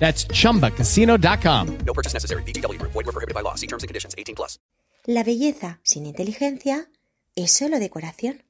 That's chumbacasino.com. No purchase necessary. VGW Group. Void were prohibited by law. See terms and conditions. 18 plus. La belleza sin inteligencia es solo decoración.